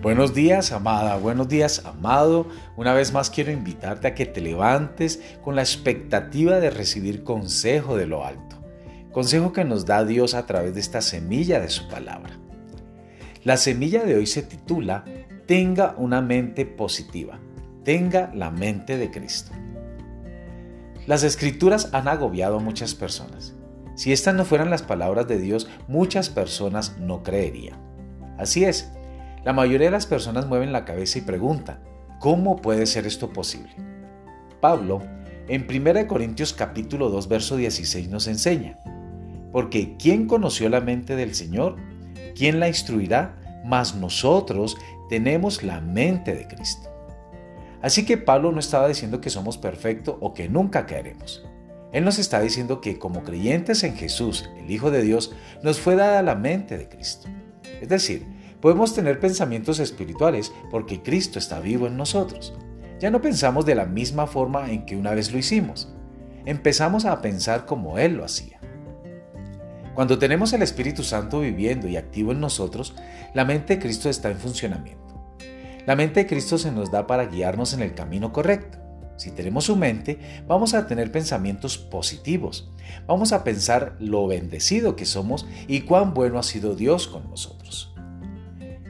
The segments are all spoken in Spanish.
Buenos días, amada. Buenos días, amado. Una vez más quiero invitarte a que te levantes con la expectativa de recibir consejo de lo alto. Consejo que nos da Dios a través de esta semilla de su palabra. La semilla de hoy se titula Tenga una mente positiva. Tenga la mente de Cristo. Las escrituras han agobiado a muchas personas. Si estas no fueran las palabras de Dios, muchas personas no creerían. Así es, la mayoría de las personas mueven la cabeza y preguntan, ¿cómo puede ser esto posible? Pablo, en 1 Corintios capítulo 2, verso 16 nos enseña, porque ¿quién conoció la mente del Señor? ¿Quién la instruirá? Mas nosotros tenemos la mente de Cristo. Así que Pablo no estaba diciendo que somos perfectos o que nunca caeremos. Él nos está diciendo que como creyentes en Jesús, el Hijo de Dios, nos fue dada la mente de Cristo. Es decir, Podemos tener pensamientos espirituales porque Cristo está vivo en nosotros. Ya no pensamos de la misma forma en que una vez lo hicimos. Empezamos a pensar como Él lo hacía. Cuando tenemos el Espíritu Santo viviendo y activo en nosotros, la mente de Cristo está en funcionamiento. La mente de Cristo se nos da para guiarnos en el camino correcto. Si tenemos su mente, vamos a tener pensamientos positivos. Vamos a pensar lo bendecido que somos y cuán bueno ha sido Dios con nosotros.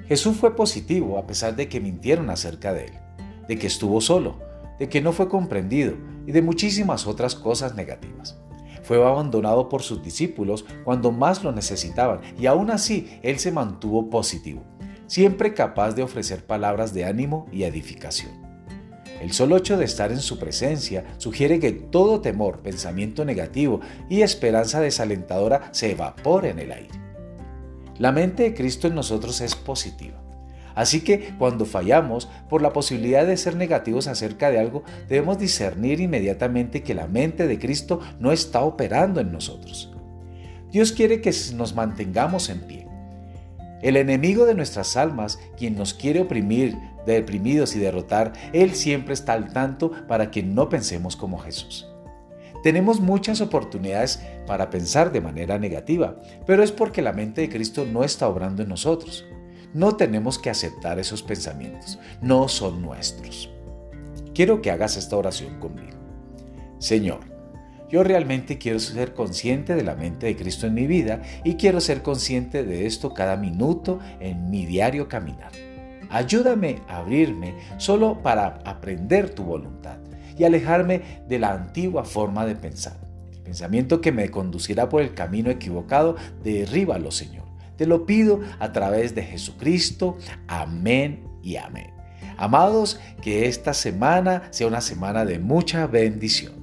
Jesús fue positivo a pesar de que mintieron acerca de él, de que estuvo solo, de que no fue comprendido y de muchísimas otras cosas negativas. Fue abandonado por sus discípulos cuando más lo necesitaban y aún así él se mantuvo positivo, siempre capaz de ofrecer palabras de ánimo y edificación. El solo hecho de estar en su presencia sugiere que todo temor, pensamiento negativo y esperanza desalentadora se evapore en el aire. La mente de Cristo en nosotros es positiva. Así que cuando fallamos por la posibilidad de ser negativos acerca de algo, debemos discernir inmediatamente que la mente de Cristo no está operando en nosotros. Dios quiere que nos mantengamos en pie. El enemigo de nuestras almas, quien nos quiere oprimir, deprimidos y derrotar, Él siempre está al tanto para que no pensemos como Jesús. Tenemos muchas oportunidades para pensar de manera negativa, pero es porque la mente de Cristo no está obrando en nosotros. No tenemos que aceptar esos pensamientos, no son nuestros. Quiero que hagas esta oración conmigo. Señor, yo realmente quiero ser consciente de la mente de Cristo en mi vida y quiero ser consciente de esto cada minuto en mi diario caminar. Ayúdame a abrirme solo para aprender tu voluntad y alejarme de la antigua forma de pensar. El pensamiento que me conducirá por el camino equivocado, derríbalo, Señor. Te lo pido a través de Jesucristo. Amén y amén. Amados, que esta semana sea una semana de mucha bendición.